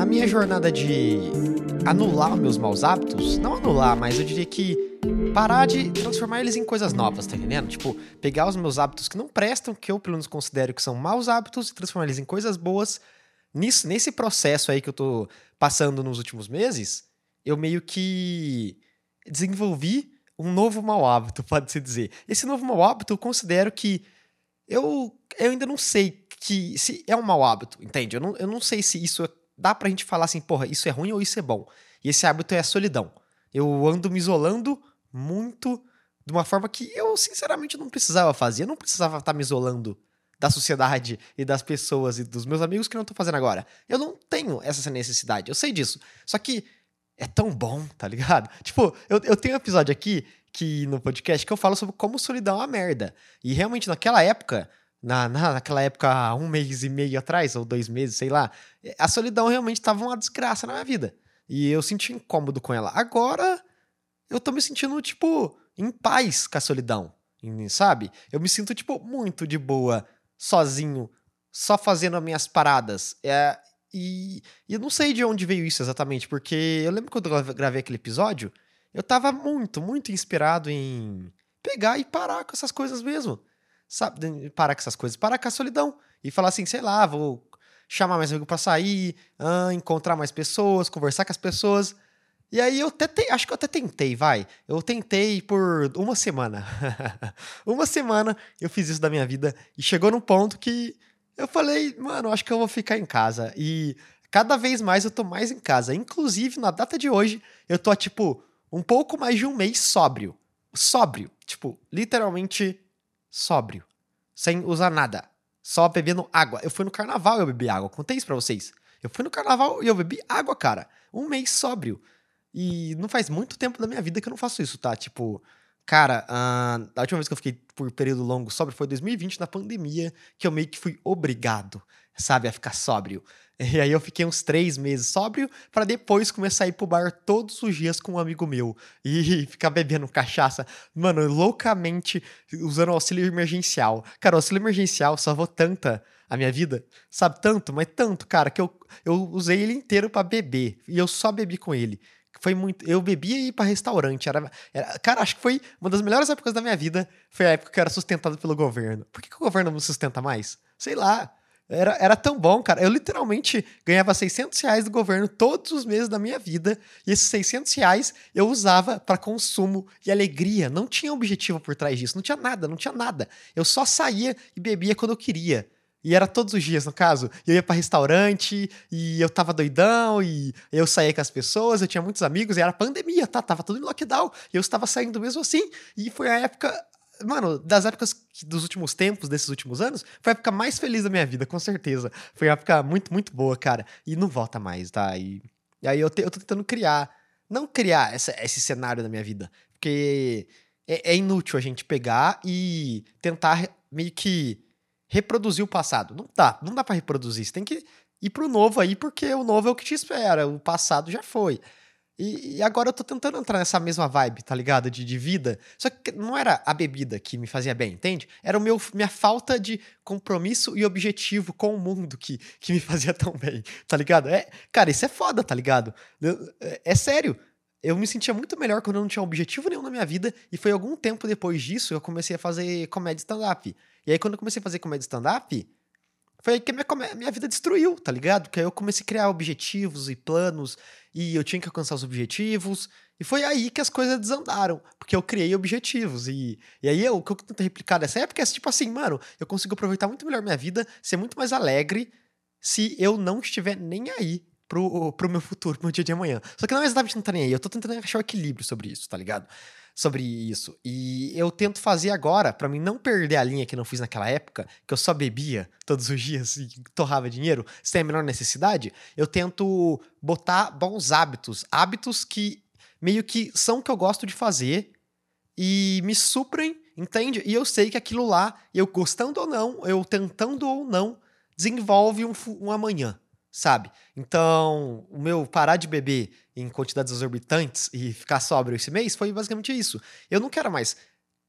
na minha jornada de anular meus maus hábitos, não anular, mas eu diria que parar de transformar eles em coisas novas, tá entendendo? Tipo, pegar os meus hábitos que não prestam, que eu pelo menos considero que são maus hábitos, e transformar eles em coisas boas. Nisso, nesse processo aí que eu tô passando nos últimos meses, eu meio que desenvolvi um novo mau hábito, pode-se dizer. Esse novo mau hábito eu considero que eu, eu ainda não sei que se é um mau hábito, entende? Eu não, eu não sei se isso dá pra gente falar assim, porra, isso é ruim ou isso é bom. E esse hábito é a solidão. Eu ando me isolando muito de uma forma que eu, sinceramente, não precisava fazer. Eu não precisava estar me isolando da sociedade e das pessoas e dos meus amigos que não estou fazendo agora. Eu não tenho essa necessidade, eu sei disso. Só que é tão bom, tá ligado? Tipo, eu, eu tenho um episódio aqui que no podcast que eu falo sobre como solidão é uma merda. E realmente naquela época, na, na, naquela época, um mês e meio atrás, ou dois meses, sei lá, a solidão realmente estava uma desgraça na minha vida. E eu senti incômodo com ela. Agora, eu tô me sentindo, tipo, em paz com a solidão, sabe? Eu me sinto, tipo, muito de boa, sozinho, só fazendo as minhas paradas. É, e, e eu não sei de onde veio isso exatamente, porque eu lembro quando eu gravei aquele episódio, eu tava muito, muito inspirado em pegar e parar com essas coisas mesmo. Sabe? Parar com essas coisas, parar com a solidão. E falar assim, sei lá, vou chamar mais amigo para sair, ah, encontrar mais pessoas, conversar com as pessoas. E aí eu até acho que eu até tentei, vai. Eu tentei por uma semana. uma semana eu fiz isso da minha vida e chegou num ponto que eu falei, mano, acho que eu vou ficar em casa. E cada vez mais eu tô mais em casa. Inclusive, na data de hoje, eu tô, tipo, um pouco mais de um mês sóbrio. Sóbrio. Tipo, literalmente sóbrio. Sem usar nada só bebendo água. Eu fui no carnaval e eu bebi água. Contei isso pra vocês. Eu fui no carnaval e eu bebi água, cara. Um mês sóbrio. E não faz muito tempo da minha vida que eu não faço isso, tá? Tipo, cara, uh, a última vez que eu fiquei por período longo sóbrio foi 2020, na pandemia, que eu meio que fui obrigado, sabe, a ficar sóbrio. E aí eu fiquei uns três meses sóbrio para depois começar a ir pro bar todos os dias com um amigo meu e ficar bebendo cachaça, mano, loucamente usando auxílio emergencial. Cara, o auxílio emergencial salvou tanta a minha vida, sabe? Tanto, mas tanto, cara, que eu, eu usei ele inteiro para beber e eu só bebi com ele. Foi muito. Eu bebia e ia pra restaurante. Era, era, cara, acho que foi uma das melhores épocas da minha vida. Foi a época que eu era sustentado pelo governo. Por que, que o governo não sustenta mais? Sei lá. Era, era tão bom, cara. Eu literalmente ganhava 600 reais do governo todos os meses da minha vida. E esses 600 reais eu usava para consumo e alegria. Não tinha objetivo por trás disso. Não tinha nada, não tinha nada. Eu só saía e bebia quando eu queria. E era todos os dias, no caso. Eu ia para restaurante e eu tava doidão e eu saía com as pessoas, eu tinha muitos amigos e era pandemia, tá? Tava tudo em lockdown. E eu estava saindo mesmo assim. E foi a época mano, das épocas dos últimos tempos, desses últimos anos, foi a época mais feliz da minha vida, com certeza. Foi uma época muito, muito boa, cara. E não volta mais, tá? E, e aí eu, te, eu tô tentando criar, não criar essa, esse cenário da minha vida, porque é, é inútil a gente pegar e tentar meio que reproduzir o passado. Não dá, não dá para reproduzir. Você tem que ir pro novo aí, porque o novo é o que te espera, o passado já foi. E, e, agora eu tô tentando entrar nessa mesma vibe, tá ligado? De, de vida. Só que não era a bebida que me fazia bem, entende? Era o meu, minha falta de compromisso e objetivo com o mundo que, que me fazia tão bem, tá ligado? É, cara, isso é foda, tá ligado? É, é sério. Eu me sentia muito melhor quando eu não tinha objetivo nenhum na minha vida, e foi algum tempo depois disso eu comecei a fazer comédia stand-up. E aí, quando eu comecei a fazer comédia stand-up, foi aí que minha, minha vida destruiu, tá ligado? Porque aí eu comecei a criar objetivos e planos, e eu tinha que alcançar os objetivos, e foi aí que as coisas desandaram, porque eu criei objetivos. E, e aí eu, o que eu tento replicar dessa época é tipo assim, mano, eu consigo aproveitar muito melhor minha vida, ser muito mais alegre, se eu não estiver nem aí pro, pro meu futuro, pro meu dia de amanhã. Só que não é exatamente não tá nem aí, eu tô tentando achar o equilíbrio sobre isso, tá ligado? Sobre isso. E eu tento fazer agora, para mim não perder a linha que não fiz naquela época, que eu só bebia todos os dias e torrava dinheiro, sem a menor necessidade. Eu tento botar bons hábitos, hábitos que meio que são o que eu gosto de fazer e me suprem, entende? E eu sei que aquilo lá, eu gostando ou não, eu tentando ou não, desenvolve um, um amanhã sabe? Então, o meu parar de beber em quantidades exorbitantes e ficar sóbrio esse mês foi basicamente isso. Eu não quero mais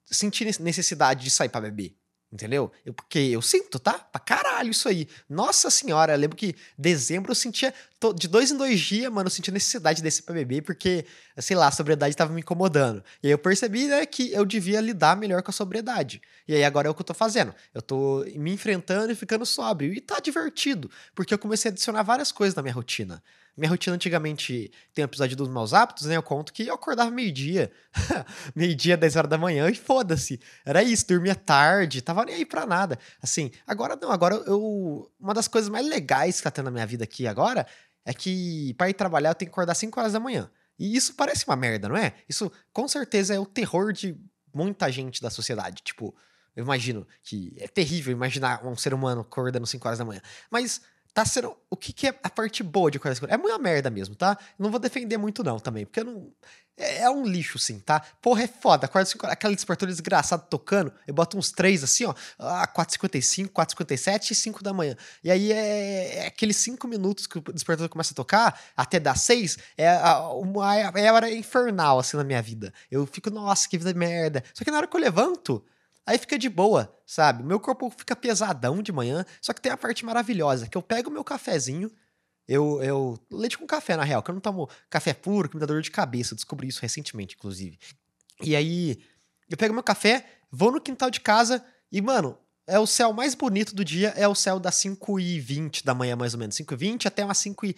sentir necessidade de sair para beber. Entendeu? Eu, porque eu sinto, tá? Pra caralho isso aí. Nossa senhora, eu lembro que dezembro eu sentia. De dois em dois dias, mano, eu sentia necessidade de descer pra beber, porque, sei lá, a sobriedade tava me incomodando. E aí eu percebi, né, que eu devia lidar melhor com a sobriedade. E aí agora é o que eu tô fazendo. Eu tô me enfrentando e ficando sóbrio. E tá divertido, porque eu comecei a adicionar várias coisas na minha rotina. Minha rotina antigamente tem um episódio dos maus hábitos, né? Eu conto que eu acordava meio-dia. meio-dia, 10 horas da manhã e foda-se. Era isso, dormia tarde, tava nem aí pra nada. Assim, agora não, agora eu. Uma das coisas mais legais que tá tendo na minha vida aqui agora é que para ir trabalhar eu tenho que acordar 5 horas da manhã. E isso parece uma merda, não é? Isso com certeza é o terror de muita gente da sociedade. Tipo, eu imagino que é terrível imaginar um ser humano acordando 5 horas da manhã. Mas tá sendo. O que, que é a parte boa de 5 horas? É muita merda mesmo, tá? não vou defender muito, não, também, porque eu não. É, é um lixo, sim, tá? Porra, é foda. Acorda 5 horas, aquele despertador desgraçado tocando, eu boto uns três assim, ó. Ah, 4h55, 4h57 e 5 da manhã. E aí é, é aqueles 5 minutos que o despertador começa a tocar, até dar 6, é uma, é hora infernal, assim, na minha vida. Eu fico, nossa, que vida merda. Só que na hora que eu levanto, Aí fica de boa, sabe? Meu corpo fica pesadão de manhã, só que tem a parte maravilhosa, que eu pego meu cafezinho, eu, eu. Leite com café, na real, que eu não tomo café puro, que me dá dor de cabeça. Descobri isso recentemente, inclusive. E aí, eu pego meu café, vou no quintal de casa e, mano, é o céu mais bonito do dia, é o céu das 5h20 da manhã, mais ou menos. 5h20 até umas 5h40,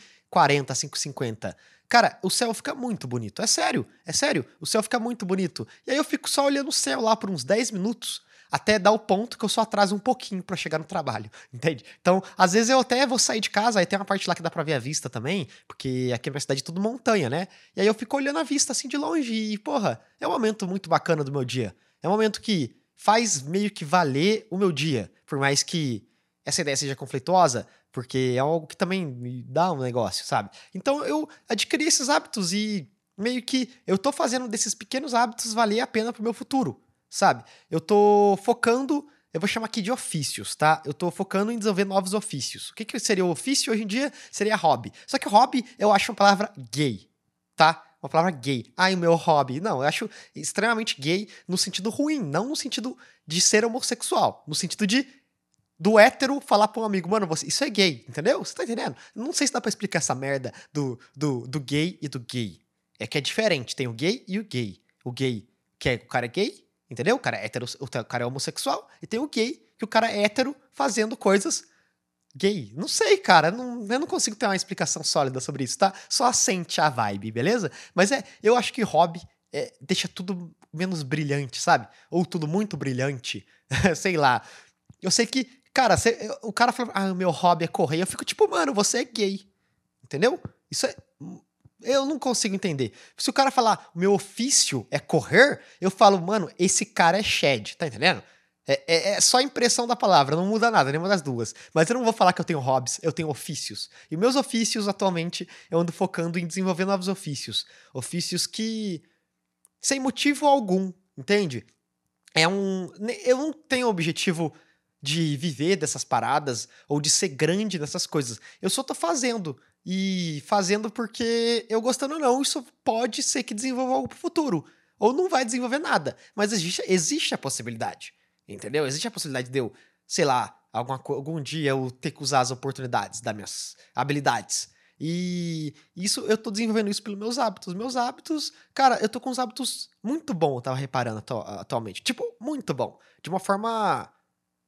5h50. Cara, o céu fica muito bonito. É sério, é sério. O céu fica muito bonito. E aí eu fico só olhando o céu lá por uns 10 minutos até dar o ponto que eu só atraso um pouquinho para chegar no trabalho, entende? Então, às vezes eu até vou sair de casa, aí tem uma parte lá que dá pra ver a vista também, porque aqui na minha cidade é tudo montanha, né? E aí eu fico olhando a vista assim de longe e, porra, é um momento muito bacana do meu dia. É um momento que faz meio que valer o meu dia, por mais que essa ideia seja conflituosa, porque é algo que também me dá um negócio, sabe? Então eu adquiri esses hábitos e meio que eu tô fazendo desses pequenos hábitos valer a pena pro meu futuro, sabe? Eu tô focando, eu vou chamar aqui de ofícios, tá? Eu tô focando em desenvolver novos ofícios. O que, que seria o ofício hoje em dia? Seria hobby. Só que hobby eu acho uma palavra gay, tá? Uma palavra gay. Ai, o meu hobby. Não, eu acho extremamente gay no sentido ruim, não no sentido de ser homossexual, no sentido de do hétero falar pra um amigo, mano, você, isso é gay, entendeu? Você tá entendendo? Não sei se dá pra explicar essa merda do, do, do gay e do gay. É que é diferente, tem o gay e o gay. O gay, que é o cara é gay, entendeu? O cara é hétero, o cara é homossexual, e tem o gay, que o cara é hétero fazendo coisas gay. Não sei, cara, não, eu não consigo ter uma explicação sólida sobre isso, tá? Só sente a vibe, beleza? Mas é, eu acho que hobby é, deixa tudo menos brilhante, sabe? Ou tudo muito brilhante, sei lá. Eu sei que Cara, o cara fala, ah, meu hobby é correr. Eu fico tipo, mano, você é gay. Entendeu? Isso é. Eu não consigo entender. Se o cara falar, meu ofício é correr, eu falo, mano, esse cara é shed, tá entendendo? É, é, é, só a impressão da palavra, não muda nada, nenhuma das duas. Mas eu não vou falar que eu tenho hobbies, eu tenho ofícios. E meus ofícios, atualmente, eu ando focando em desenvolver novos ofícios. Ofícios que. sem motivo algum, entende? É um. Eu não tenho objetivo de viver dessas paradas ou de ser grande nessas coisas. Eu só tô fazendo. E fazendo porque eu gostando ou não, isso pode ser que desenvolva algo pro futuro. Ou não vai desenvolver nada. Mas existe, existe a possibilidade. Entendeu? Existe a possibilidade de eu, sei lá, alguma, algum dia eu ter que usar as oportunidades das minhas habilidades. E isso eu tô desenvolvendo isso pelos meus hábitos. Meus hábitos, cara, eu tô com uns hábitos muito bons, eu tava reparando atualmente. Tipo, muito bom. De uma forma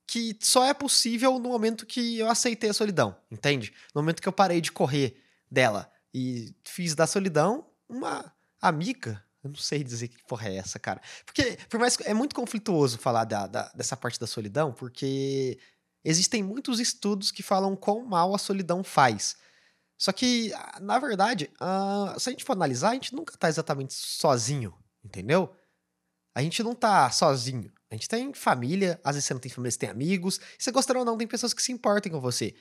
que só é possível no momento que eu aceitei a solidão, entende? No momento que eu parei de correr dela e fiz da solidão uma amiga. Eu não sei dizer que porra é essa, cara. Porque, por mais que é muito conflituoso falar da, da, dessa parte da solidão, porque existem muitos estudos que falam quão mal a solidão faz. Só que, na verdade, uh, se a gente for analisar, a gente nunca tá exatamente sozinho, entendeu? A gente não tá sozinho. A gente tem família, às vezes você não tem família, você tem amigos. Você gostar ou não, tem pessoas que se importem com você.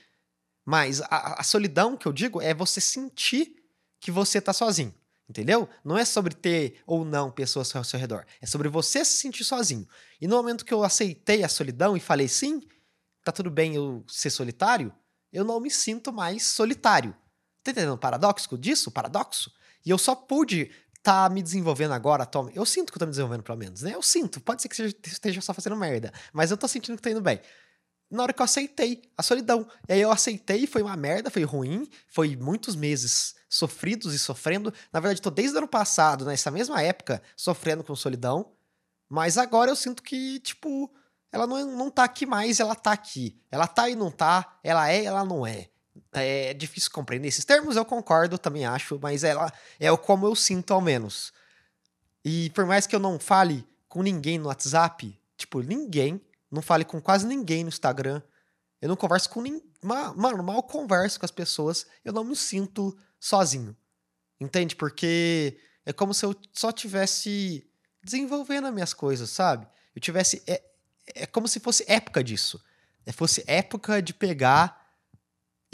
Mas a, a solidão que eu digo é você sentir que você tá sozinho. Entendeu? Não é sobre ter ou não pessoas ao seu redor. É sobre você se sentir sozinho. E no momento que eu aceitei a solidão e falei sim, tá tudo bem eu ser solitário, eu não me sinto mais solitário. Tá entendendo o paradoxo disso? O paradoxo? E eu só pude tá me desenvolvendo agora, Tom. Eu sinto que eu tô me desenvolvendo, pelo menos, né? Eu sinto. Pode ser que você esteja só fazendo merda, mas eu tô sentindo que tá indo bem. Na hora que eu aceitei a solidão. E aí eu aceitei, foi uma merda, foi ruim, foi muitos meses sofridos e sofrendo. Na verdade, tô desde o ano passado, nessa mesma época, sofrendo com solidão. Mas agora eu sinto que, tipo, ela não, não tá aqui mais, ela tá aqui. Ela tá e não tá, ela é, ela não é. É difícil compreender esses termos, eu concordo, também acho, mas ela é o como eu sinto ao menos. E por mais que eu não fale com ninguém no WhatsApp, tipo, ninguém, não fale com quase ninguém no Instagram, eu não converso com ninguém. Mano, mal converso com as pessoas, eu não me sinto sozinho. Entende? Porque é como se eu só tivesse desenvolvendo as minhas coisas, sabe? Eu tivesse. É, é como se fosse época disso. É, fosse época de pegar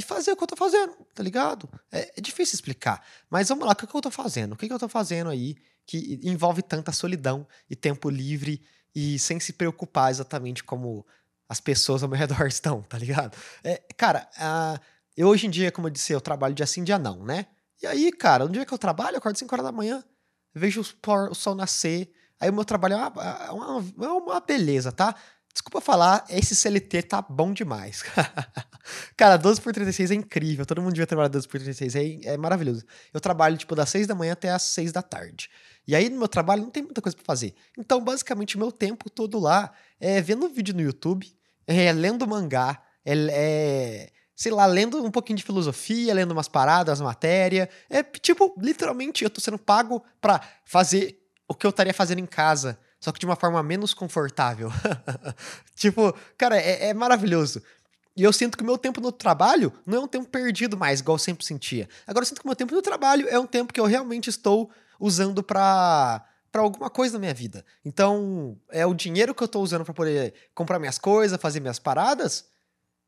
e fazer o que eu tô fazendo, tá ligado? É, é difícil explicar. Mas vamos lá, o que, que eu tô fazendo? O que, que eu tô fazendo aí que envolve tanta solidão e tempo livre e sem se preocupar exatamente como as pessoas ao meu redor estão, tá ligado? É, cara, eu hoje em dia, como eu disse, eu trabalho dia sim, dia não, né? E aí, cara, no dia que eu trabalho, eu acordo 5 horas da manhã, vejo o sol nascer, aí o meu trabalho é uma, é uma, é uma beleza, tá? Desculpa falar, esse CLT tá bom demais. Cara, 12 por 36 é incrível. Todo mundo devia trabalhar 12 por 36, é, é maravilhoso. Eu trabalho, tipo, das 6 da manhã até as 6 da tarde. E aí, no meu trabalho, não tem muita coisa para fazer. Então, basicamente, o meu tempo todo lá é vendo vídeo no YouTube, é lendo mangá, é, é sei lá, lendo um pouquinho de filosofia, lendo umas paradas, matéria. É, tipo, literalmente, eu tô sendo pago pra fazer o que eu estaria fazendo em casa só que de uma forma menos confortável. tipo, cara, é, é, maravilhoso. E eu sinto que o meu tempo no trabalho não é um tempo perdido mais, igual eu sempre sentia. Agora eu sinto que o meu tempo no trabalho é um tempo que eu realmente estou usando para para alguma coisa na minha vida. Então, é o dinheiro que eu estou usando para poder comprar minhas coisas, fazer minhas paradas,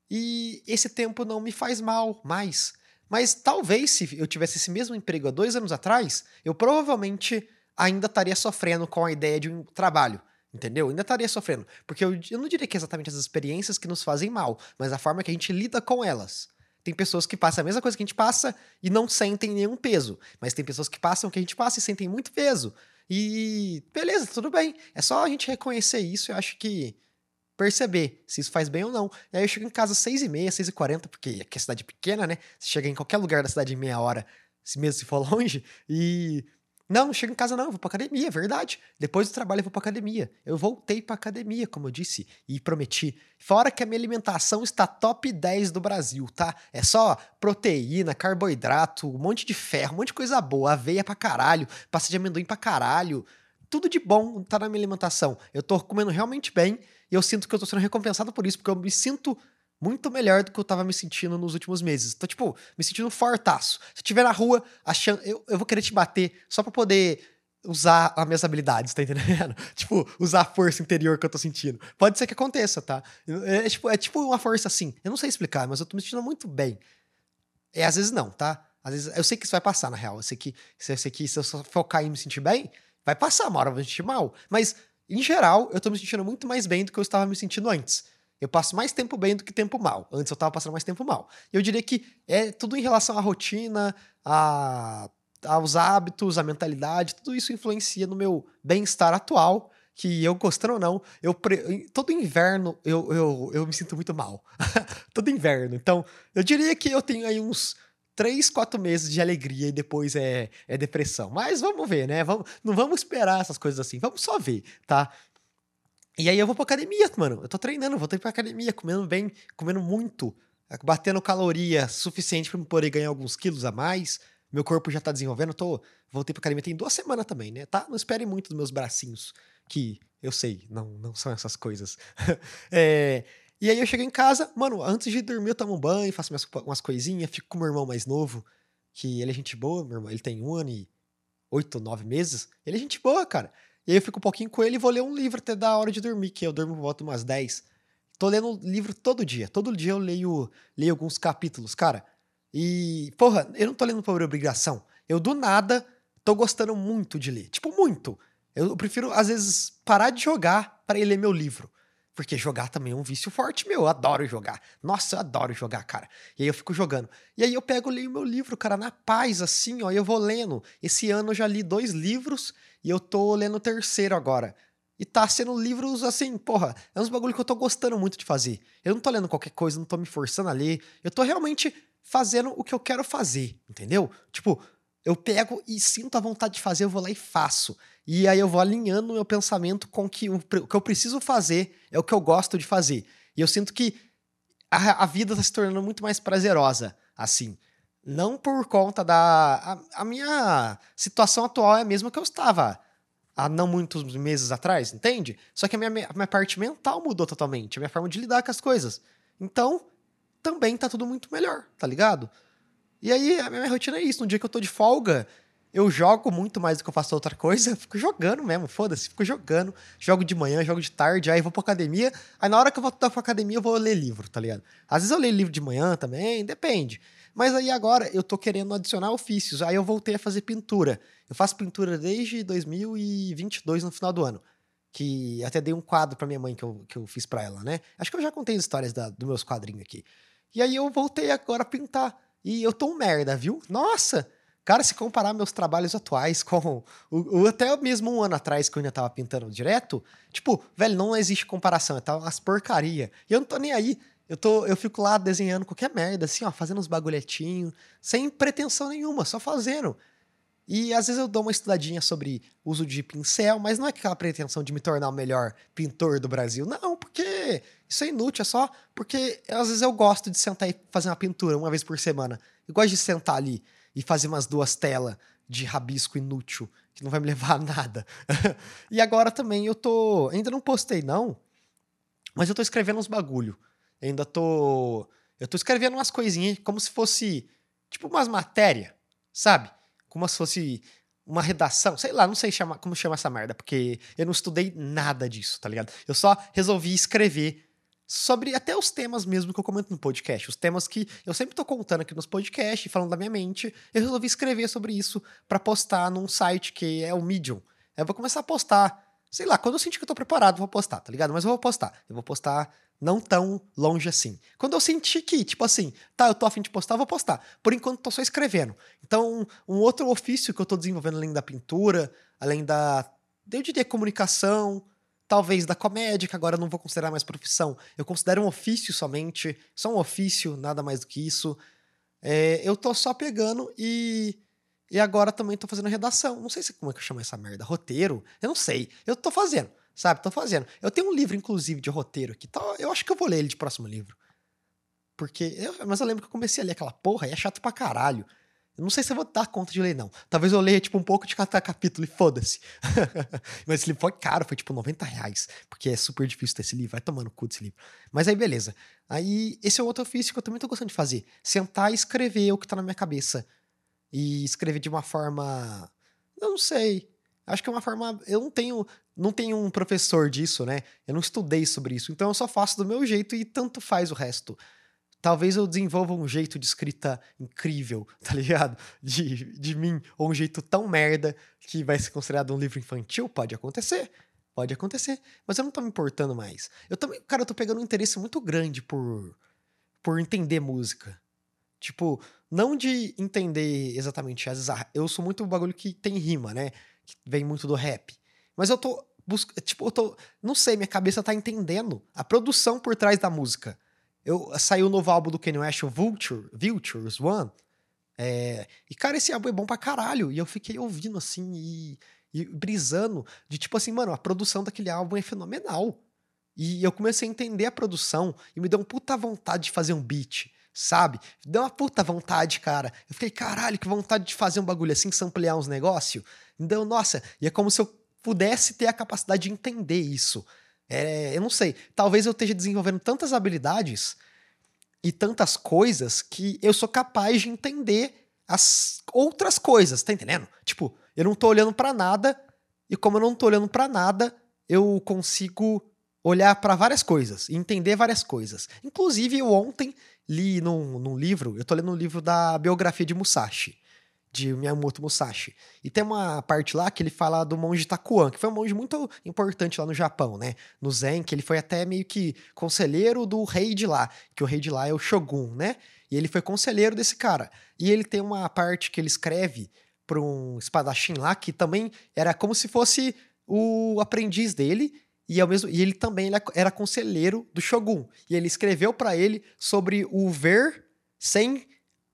e esse tempo não me faz mal mais. Mas talvez se eu tivesse esse mesmo emprego há dois anos atrás, eu provavelmente ainda estaria sofrendo com a ideia de um trabalho. Entendeu? Ainda estaria sofrendo. Porque eu, eu não diria que é exatamente as experiências que nos fazem mal, mas a forma que a gente lida com elas. Tem pessoas que passam a mesma coisa que a gente passa e não sentem nenhum peso. Mas tem pessoas que passam o que a gente passa e sentem muito peso. E beleza, tudo bem. É só a gente reconhecer isso e acho que perceber se isso faz bem ou não. E aí eu chego em casa às 6h30, 6h40, porque aqui é cidade pequena, né? Você chega em qualquer lugar da cidade em meia hora, mesmo se for longe, e não, chego em casa não, vou pra academia, é verdade. Depois do trabalho eu vou pra academia. Eu voltei pra academia, como eu disse e prometi. Fora que a minha alimentação está top 10 do Brasil, tá? É só proteína, carboidrato, um monte de ferro, um monte de coisa boa, aveia pra caralho, pasta de amendoim pra caralho. Tudo de bom tá na minha alimentação. Eu tô comendo realmente bem e eu sinto que eu tô sendo recompensado por isso, porque eu me sinto muito melhor do que eu tava me sentindo nos últimos meses. Tô, tipo, me sentindo fortaço. Se eu estiver na rua, achando. Eu, eu vou querer te bater só pra poder usar as minhas habilidades, tá entendendo? tipo, usar a força interior que eu tô sentindo. Pode ser que aconteça, tá? É, é, tipo, é tipo uma força assim. Eu não sei explicar, mas eu tô me sentindo muito bem. E às vezes não, tá? Às vezes eu sei que isso vai passar, na real. Eu sei que, eu sei que se eu só focar em me sentir bem, vai passar, uma hora eu vou me sentir mal. Mas, em geral, eu tô me sentindo muito mais bem do que eu estava me sentindo antes. Eu passo mais tempo bem do que tempo mal. Antes eu estava passando mais tempo mal. Eu diria que é tudo em relação à rotina, a, aos hábitos, à mentalidade, tudo isso influencia no meu bem-estar atual. Que eu gostando ou não, eu todo inverno eu, eu, eu me sinto muito mal. todo inverno. Então, eu diria que eu tenho aí uns três, quatro meses de alegria e depois é, é depressão. Mas vamos ver, né? Vamos, não vamos esperar essas coisas assim. Vamos só ver, tá? E aí eu vou pra academia, mano. Eu tô treinando, voltei pra academia, comendo bem, comendo muito, batendo caloria suficiente para poder ganhar alguns quilos a mais. Meu corpo já tá desenvolvendo, tô. Voltei pra academia tem duas semanas também, né? Tá? Não espere muito dos meus bracinhos, que eu sei, não, não são essas coisas. é, e aí eu chego em casa, mano, antes de dormir eu tomo um banho, faço umas coisinhas, fico com meu irmão mais novo, que ele é gente boa, meu irmão, ele tem um ano e oito, nove meses. Ele é gente boa, cara. E aí eu fico um pouquinho com ele e vou ler um livro até da hora de dormir, que eu durmo volta umas 10. Tô lendo livro todo dia. Todo dia eu leio, leio alguns capítulos, cara. E, porra, eu não tô lendo por obrigação. Eu, do nada, tô gostando muito de ler. Tipo, muito. Eu prefiro, às vezes, parar de jogar para ir ler meu livro. Porque jogar também é um vício forte meu. Eu adoro jogar. Nossa, eu adoro jogar, cara. E aí eu fico jogando. E aí eu pego e leio meu livro, cara, na paz, assim, ó. E eu vou lendo. Esse ano eu já li dois livros e eu tô lendo o terceiro agora. E tá sendo livros assim, porra, é uns bagulho que eu tô gostando muito de fazer. Eu não tô lendo qualquer coisa, não tô me forçando a ler. Eu tô realmente fazendo o que eu quero fazer, entendeu? Tipo, eu pego e sinto a vontade de fazer, eu vou lá e faço. E aí eu vou alinhando o meu pensamento com que o, o que eu preciso fazer é o que eu gosto de fazer. E eu sinto que a, a vida está se tornando muito mais prazerosa, assim. Não por conta da. A, a, minha situação atual é a mesma que eu estava há não muitos meses atrás, entende? Só que a minha, a minha parte mental mudou totalmente, a minha forma de lidar com as coisas. Então, também tá tudo muito melhor, tá ligado? E aí, a minha rotina é isso. No dia que eu tô de folga, eu jogo muito mais do que eu faço outra coisa. Fico jogando mesmo, foda-se. Fico jogando. Jogo de manhã, jogo de tarde, aí vou pra academia. Aí na hora que eu voltar pra academia, eu vou ler livro, tá ligado? Às vezes eu leio livro de manhã também, depende. Mas aí agora eu tô querendo adicionar ofícios. Aí eu voltei a fazer pintura. Eu faço pintura desde 2022, no final do ano. Que até dei um quadro pra minha mãe que eu, que eu fiz pra ela, né? Acho que eu já contei as histórias da, dos meus quadrinhos aqui. E aí eu voltei agora a pintar. E eu tô um merda, viu? Nossa! Cara, se comparar meus trabalhos atuais com o, o, até mesmo um ano atrás que eu ainda tava pintando direto, tipo, velho, não existe comparação, tá umas porcaria. E eu não tô nem aí. Eu, tô, eu fico lá desenhando qualquer merda, assim, ó, fazendo uns bagulhetinhos, sem pretensão nenhuma, só fazendo. E às vezes eu dou uma estudadinha sobre uso de pincel, mas não é aquela pretensão de me tornar o melhor pintor do Brasil. Não, porque isso é inútil, é só porque às vezes eu gosto de sentar e fazer uma pintura uma vez por semana. Eu gosto de sentar ali e fazer umas duas telas de rabisco inútil, que não vai me levar a nada. e agora também eu tô. Ainda não postei, não, mas eu tô escrevendo uns bagulho. ainda tô. Eu tô escrevendo umas coisinhas como se fosse. Tipo umas matéria, sabe? Como se fosse uma redação, sei lá, não sei chama, como chama essa merda, porque eu não estudei nada disso, tá ligado? Eu só resolvi escrever sobre até os temas mesmo que eu comento no podcast. Os temas que eu sempre tô contando aqui nos podcasts, falando da minha mente. Eu resolvi escrever sobre isso para postar num site que é o Medium. Eu vou começar a postar, sei lá, quando eu sentir que eu tô preparado, vou postar, tá ligado? Mas eu vou postar. Eu vou postar não tão longe assim. Quando eu sentir que, tipo assim, tá, eu tô afim de postar, eu vou postar. Por enquanto, tô só escrevendo. Então, um outro ofício que eu tô desenvolvendo além da pintura, além da, eu diria, comunicação, talvez da comédia, que agora eu não vou considerar mais profissão, eu considero um ofício somente, só um ofício, nada mais do que isso. É, eu tô só pegando e. E agora também tô fazendo redação. Não sei se como é que eu chamo essa merda. Roteiro? Eu não sei. Eu tô fazendo, sabe? Tô fazendo. Eu tenho um livro, inclusive, de roteiro aqui. Tá? Eu acho que eu vou ler ele de próximo livro. Porque. Eu, mas eu lembro que eu comecei a ler aquela porra e é chato pra caralho. Eu não sei se eu vou dar conta de ler, não. Talvez eu leia, tipo, um pouco de cada capítulo e foda-se. Mas esse livro foi caro, foi, tipo, 90 reais. Porque é super difícil ter esse livro. Vai tomando cu desse livro. Mas aí, beleza. Aí, esse é outro ofício que eu também tô gostando de fazer. Sentar e escrever o que tá na minha cabeça. E escrever de uma forma... Eu não sei. Acho que é uma forma... Eu não tenho... Não tenho um professor disso, né? Eu não estudei sobre isso. Então eu só faço do meu jeito e tanto faz o resto talvez eu desenvolva um jeito de escrita incrível, tá ligado? De, de mim, ou um jeito tão merda que vai ser considerado um livro infantil, pode acontecer. Pode acontecer, mas eu não tô me importando mais. Eu também, cara, eu tô pegando um interesse muito grande por por entender música. Tipo, não de entender exatamente, vezes eu sou muito um bagulho que tem rima, né? Que vem muito do rap. Mas eu tô tipo, eu tô, não sei, minha cabeça tá entendendo a produção por trás da música. Eu, saiu o novo álbum do Kanye West, o Vulture, Vultures One. É, e, cara, esse álbum é bom pra caralho. E eu fiquei ouvindo, assim, e, e brisando de tipo assim, mano, a produção daquele álbum é fenomenal. E eu comecei a entender a produção e me deu uma puta vontade de fazer um beat, sabe? Deu uma puta vontade, cara. Eu fiquei, caralho, que vontade de fazer um bagulho assim, samplear uns negócios. Então, nossa, e é como se eu pudesse ter a capacidade de entender isso. É, eu não sei. Talvez eu esteja desenvolvendo tantas habilidades e tantas coisas que eu sou capaz de entender as outras coisas, tá entendendo? Tipo, eu não tô olhando para nada e como eu não tô olhando para nada, eu consigo olhar para várias coisas e entender várias coisas. Inclusive, eu ontem li num, num livro, eu tô lendo um livro da biografia de Musashi, de Miyamoto Musashi. E tem uma parte lá que ele fala do monge Takuan, que foi um monge muito importante lá no Japão, né? No Zen, que ele foi até meio que conselheiro do rei de lá, que o rei de lá é o Shogun, né? E ele foi conselheiro desse cara. E ele tem uma parte que ele escreve para um espadachim lá, que também era como se fosse o aprendiz dele, e, ao mesmo, e ele também era conselheiro do Shogun. E ele escreveu para ele sobre o ver sem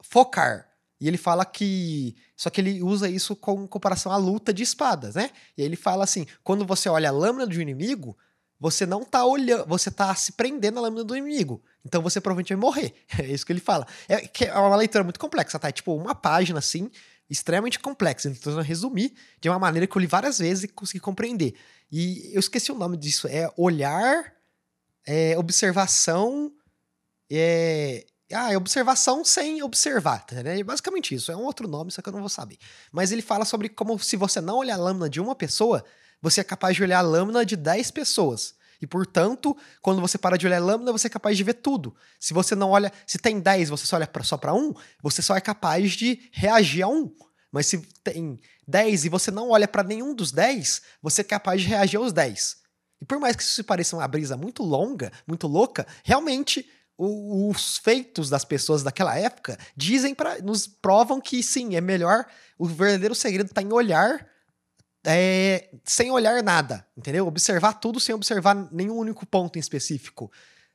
focar. E ele fala que. Só que ele usa isso com comparação à luta de espadas, né? E ele fala assim: quando você olha a lâmina do inimigo, você não tá olhando, você tá se prendendo na lâmina do inimigo. Então você provavelmente vai morrer. É isso que ele fala. É, é uma leitura muito complexa, tá? É tipo uma página assim, extremamente complexa. Então eu resumir de uma maneira que eu li várias vezes e consegui compreender. E eu esqueci o nome disso. É olhar, é, observação, é, ah, é observação sem observar, né? É basicamente isso. É um outro nome, só que eu não vou saber. Mas ele fala sobre como se você não olhar a lâmina de uma pessoa, você é capaz de olhar a lâmina de 10 pessoas. E, portanto, quando você para de olhar a lâmina, você é capaz de ver tudo. Se você não olha, se tem 10 você só olha pra, só para um, você só é capaz de reagir a um. Mas se tem 10 e você não olha para nenhum dos 10, você é capaz de reagir aos 10. E por mais que isso pareça uma brisa muito longa, muito louca, realmente os feitos das pessoas daquela época dizem para nos provam que sim, é melhor. O verdadeiro segredo está em olhar é, sem olhar nada, entendeu? Observar tudo sem observar nenhum único ponto em específico.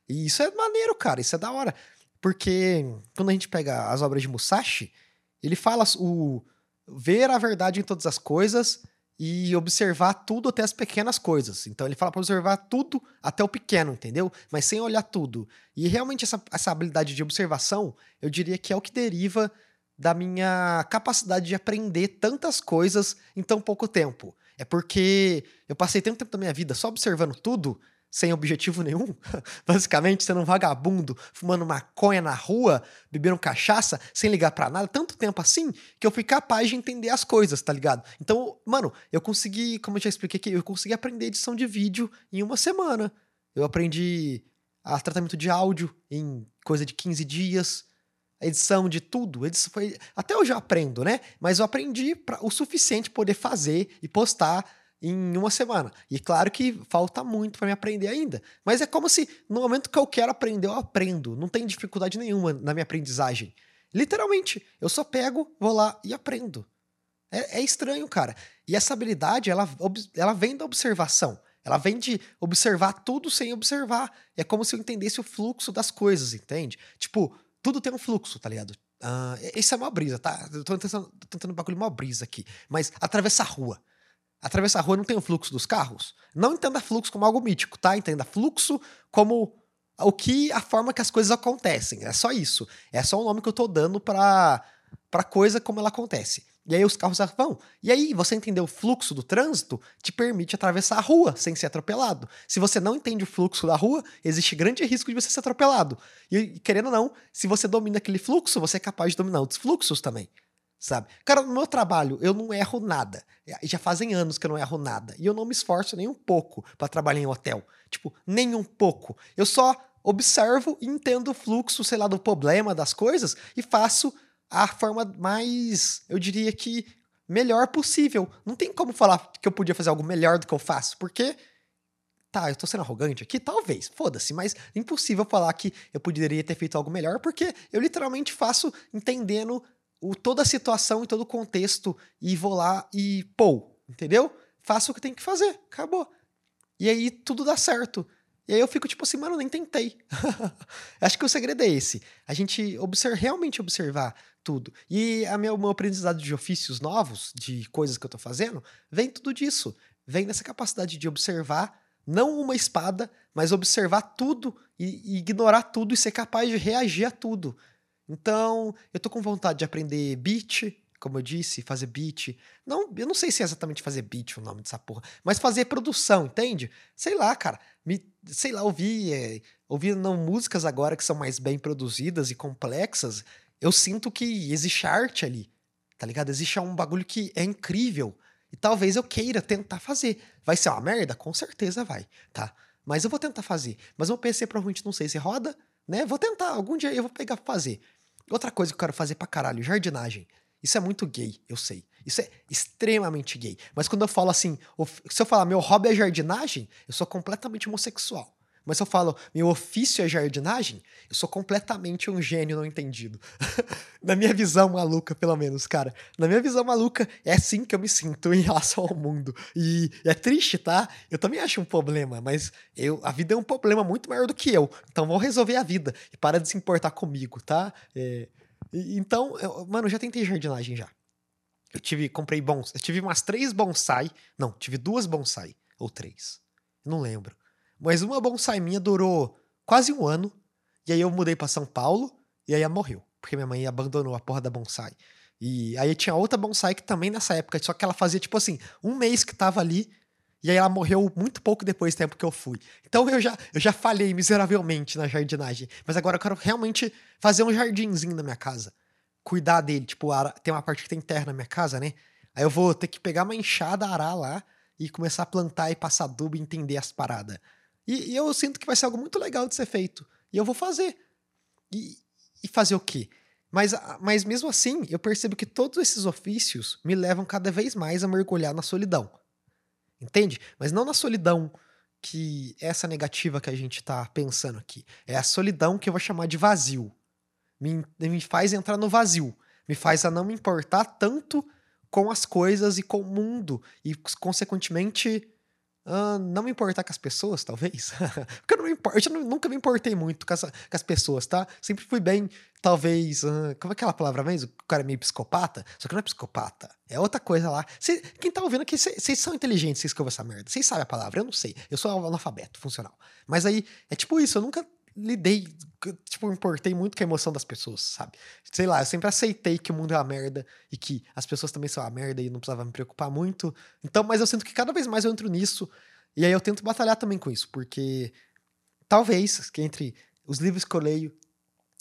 E isso é maneiro, cara, isso é da hora. Porque quando a gente pega as obras de Musashi, ele fala o ver a verdade em todas as coisas e observar tudo até as pequenas coisas. Então ele fala para observar tudo até o pequeno, entendeu? Mas sem olhar tudo. E realmente essa, essa habilidade de observação, eu diria que é o que deriva da minha capacidade de aprender tantas coisas em tão pouco tempo. É porque eu passei tanto tempo da minha vida só observando tudo sem objetivo nenhum, basicamente sendo um vagabundo, fumando maconha na rua, bebendo cachaça, sem ligar para nada, tanto tempo assim, que eu fui capaz de entender as coisas, tá ligado? Então, mano, eu consegui, como eu já expliquei aqui, eu consegui aprender edição de vídeo em uma semana. Eu aprendi a tratamento de áudio em coisa de 15 dias, edição de tudo. Edição foi, até hoje eu aprendo, né? Mas eu aprendi pra, o suficiente poder fazer e postar em uma semana. E claro que falta muito para me aprender ainda. Mas é como se no momento que eu quero aprender, eu aprendo. Não tem dificuldade nenhuma na minha aprendizagem. Literalmente, eu só pego, vou lá e aprendo. É, é estranho, cara. E essa habilidade, ela, ela vem da observação. Ela vem de observar tudo sem observar. É como se eu entendesse o fluxo das coisas, entende? Tipo, tudo tem um fluxo, tá ligado? Uh, isso é uma brisa, tá? Eu tô tentando, tentando um bagulho uma brisa aqui. Mas atravessar a rua. Atravessar a rua não tem o fluxo dos carros? Não entenda fluxo como algo mítico, tá? Entenda fluxo como o que a forma que as coisas acontecem. É só isso. É só o nome que eu tô dando para para coisa como ela acontece. E aí os carros vão. E aí você entender o fluxo do trânsito te permite atravessar a rua sem ser atropelado. Se você não entende o fluxo da rua, existe grande risco de você ser atropelado. E querendo ou não, se você domina aquele fluxo, você é capaz de dominar outros fluxos também sabe? Cara, no meu trabalho, eu não erro nada. Já fazem anos que eu não erro nada. E eu não me esforço nem um pouco para trabalhar em hotel. Tipo, nem um pouco. Eu só observo e entendo o fluxo, sei lá, do problema das coisas e faço a forma mais, eu diria que, melhor possível. Não tem como falar que eu podia fazer algo melhor do que eu faço, porque. Tá, eu tô sendo arrogante aqui? Talvez, foda-se, mas impossível falar que eu poderia ter feito algo melhor, porque eu literalmente faço entendendo o, toda a situação e todo o contexto e vou lá e pô, entendeu? Faço o que tem que fazer, acabou. E aí tudo dá certo. E aí eu fico tipo assim, mano, nem tentei. Acho que o segredo é esse. A gente observa, realmente observar tudo. E a meu, meu aprendizado de ofícios novos, de coisas que eu tô fazendo, vem tudo disso. Vem dessa capacidade de observar, não uma espada, mas observar tudo e, e ignorar tudo e ser capaz de reagir a tudo. Então, eu tô com vontade de aprender beat, como eu disse, fazer beat. Não, eu não sei se é exatamente fazer beat o nome dessa porra, mas fazer produção, entende? Sei lá, cara. Me, sei lá, ouvir, é, ouvir não, músicas agora que são mais bem produzidas e complexas, eu sinto que existe arte ali, tá ligado? Existe um bagulho que é incrível. E talvez eu queira tentar fazer. Vai ser uma merda? Com certeza vai, tá? Mas eu vou tentar fazer. Mas o PC provavelmente não sei se roda, né? Vou tentar, algum dia eu vou pegar pra fazer. Outra coisa que eu quero fazer pra caralho, jardinagem. Isso é muito gay, eu sei. Isso é extremamente gay. Mas quando eu falo assim, se eu falar meu hobby é jardinagem, eu sou completamente homossexual. Mas se eu falo meu ofício é jardinagem, eu sou completamente um gênio não entendido. na minha visão maluca, pelo menos, cara. Na minha visão maluca, é assim que eu me sinto em relação ao mundo. E é triste, tá? Eu também acho um problema, mas eu, a vida é um problema muito maior do que eu. Então vou resolver a vida. E para de se importar comigo, tá? É, então, eu, mano, eu já tentei jardinagem já. Eu tive, comprei bons, eu tive umas três bonsai, não, tive duas bonsai, ou três, não lembro. Mas uma bonsai minha durou quase um ano, e aí eu mudei para São Paulo, e aí ela morreu, porque minha mãe abandonou a porra da bonsai. E aí tinha outra bonsai que também nessa época, só que ela fazia tipo assim, um mês que tava ali, e aí ela morreu muito pouco depois do tempo que eu fui. Então eu já, eu já falhei miseravelmente na jardinagem. Mas agora eu quero realmente fazer um jardinzinho na minha casa cuidar dele. Tipo, tem uma parte que tem terra na minha casa, né? Aí eu vou ter que pegar uma enxada, arar lá e começar a plantar e passar adubo e entender as paradas. E, e, eu sinto que vai ser algo muito legal de ser feito. E eu vou fazer. E, e fazer o quê? Mas, mas mesmo assim, eu percebo que todos esses ofícios me levam cada vez mais a mergulhar na solidão. Entende? Mas não na solidão que essa negativa que a gente tá pensando aqui. É a solidão que eu vou chamar de vazio me, me faz entrar no vazio, me faz a não me importar tanto com as coisas e com o mundo e, consequentemente, uh, não me importar com as pessoas, talvez. Porque eu, não me importo, eu nunca me importei muito com, essa, com, as pessoas, tá? Sempre fui bem, talvez. Uh, como é aquela palavra mesmo? O cara é meio psicopata. Só que não é psicopata. É outra coisa lá. Cê, quem tá ouvindo aqui, vocês são inteligentes, vocês que essa merda. Vocês sabem a palavra, eu não sei. Eu sou analfabeto funcional. Mas aí, é tipo isso, eu nunca lidei, tipo, importei muito com a emoção das pessoas, sabe? Sei lá, eu sempre aceitei que o mundo é uma merda e que as pessoas também são uma merda e não precisava me preocupar muito. Então, mas eu sinto que cada vez mais eu entro nisso e aí eu tento batalhar também com isso, porque talvez que entre os livros que eu leio,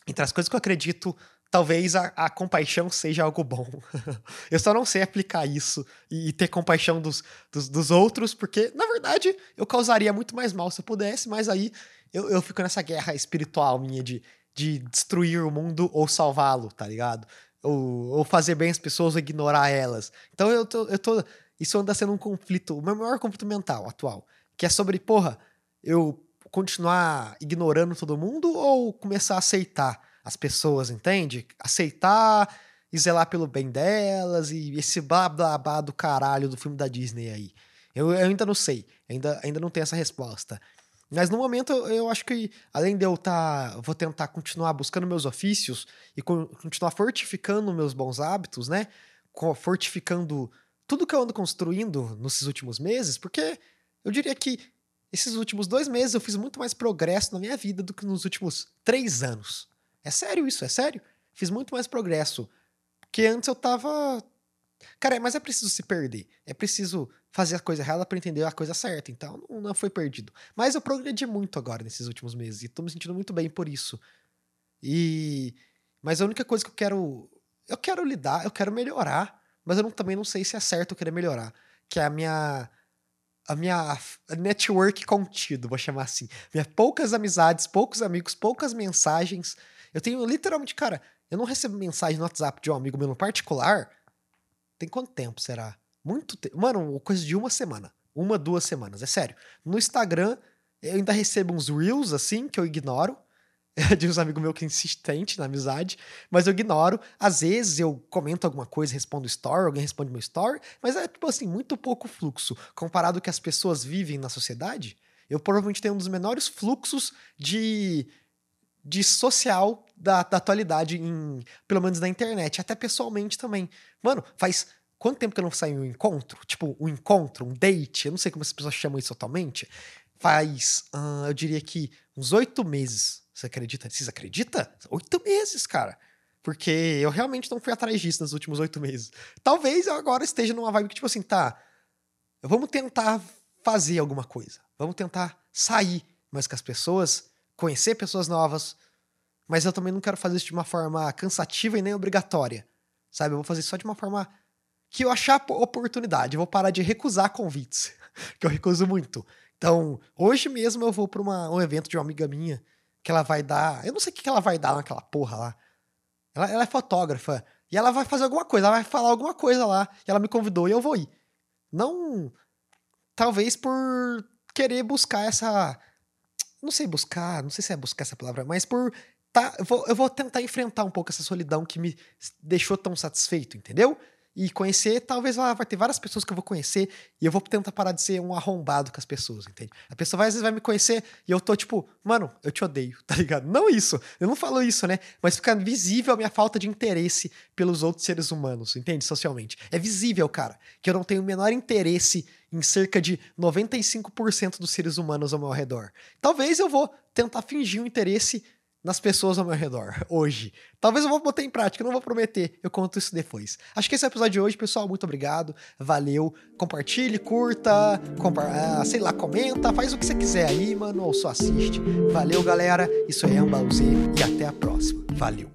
entre as coisas que eu acredito, talvez a, a compaixão seja algo bom. eu só não sei aplicar isso e, e ter compaixão dos, dos, dos outros, porque, na verdade, eu causaria muito mais mal se eu pudesse, mas aí eu, eu fico nessa guerra espiritual minha de, de destruir o mundo ou salvá-lo, tá ligado? Ou, ou fazer bem as pessoas ou ignorar elas. Então eu tô, eu tô. Isso anda sendo um conflito, o meu maior conflito mental atual. Que é sobre, porra, eu continuar ignorando todo mundo ou começar a aceitar as pessoas, entende? Aceitar e zelar pelo bem delas e esse blá blá blá do caralho do filme da Disney aí. Eu, eu ainda não sei, ainda, ainda não tenho essa resposta. Mas no momento eu acho que, além de eu estar. Tá, vou tentar continuar buscando meus ofícios e continuar fortificando meus bons hábitos, né? Fortificando tudo que eu ando construindo nesses últimos meses, porque eu diria que esses últimos dois meses eu fiz muito mais progresso na minha vida do que nos últimos três anos. É sério isso, é sério. Fiz muito mais progresso. Porque antes eu tava Cara, mas é preciso se perder. É preciso fazer a coisa errada para entender a coisa certa. Então, não, não foi perdido. Mas eu progredi muito agora nesses últimos meses. E tô me sentindo muito bem por isso. E. Mas a única coisa que eu quero. Eu quero lidar, eu quero melhorar. Mas eu não, também não sei se é certo eu querer melhorar. Que é a minha. A minha network contido, vou chamar assim. Minha poucas amizades, poucos amigos, poucas mensagens. Eu tenho literalmente, cara, eu não recebo mensagem no WhatsApp de um amigo meu no particular tem quanto tempo será? Muito tempo. Mano, coisa de uma semana. Uma, duas semanas. É sério. No Instagram, eu ainda recebo uns Reels, assim, que eu ignoro. de uns amigos meus que é insistente na amizade, mas eu ignoro. Às vezes eu comento alguma coisa, respondo story, alguém responde meu story, mas é, tipo assim, muito pouco fluxo. Comparado ao que as pessoas vivem na sociedade, eu provavelmente tenho um dos menores fluxos de, de social da, da atualidade, em, pelo menos na internet, até pessoalmente também. Mano, faz quanto tempo que eu não saio um encontro? Tipo, um encontro, um date, eu não sei como as pessoas chamam isso atualmente. Faz, uh, eu diria que uns oito meses. Você acredita? Vocês acreditam? Oito meses, cara. Porque eu realmente não fui atrás disso nos últimos oito meses. Talvez eu agora esteja numa vibe que, tipo assim, tá. Vamos tentar fazer alguma coisa. Vamos tentar sair mais com as pessoas, conhecer pessoas novas, mas eu também não quero fazer isso de uma forma cansativa e nem obrigatória. Sabe? Eu vou fazer só de uma forma que eu achar oportunidade. Eu vou parar de recusar convites, que eu recuso muito. Então, hoje mesmo eu vou para um evento de uma amiga minha que ela vai dar. Eu não sei o que ela vai dar naquela porra lá. Ela, ela é fotógrafa E ela vai fazer alguma coisa, ela vai falar alguma coisa lá, e ela me convidou e eu vou ir. Não. Talvez por querer buscar essa. Não sei buscar, não sei se é buscar essa palavra, mas por. Tá, eu, vou, eu vou tentar enfrentar um pouco essa solidão que me deixou tão satisfeito, entendeu? E conhecer, talvez lá vai ter várias pessoas que eu vou conhecer e eu vou tentar parar de ser um arrombado com as pessoas, entende? A pessoa vai, às vezes vai me conhecer e eu tô tipo, mano, eu te odeio, tá ligado? Não isso, eu não falo isso, né? Mas fica visível a minha falta de interesse pelos outros seres humanos, entende? Socialmente. É visível, cara, que eu não tenho o menor interesse em cerca de 95% dos seres humanos ao meu redor. Talvez eu vou tentar fingir um interesse nas pessoas ao meu redor hoje. Talvez eu vou botar em prática, não vou prometer, eu conto isso depois. Acho que esse é o episódio de hoje, pessoal. Muito obrigado, valeu. Compartilhe, curta, compa ah, sei lá, comenta, faz o que você quiser aí, mano, ou só assiste. Valeu, galera. Isso é Ambauzê e até a próxima. Valeu.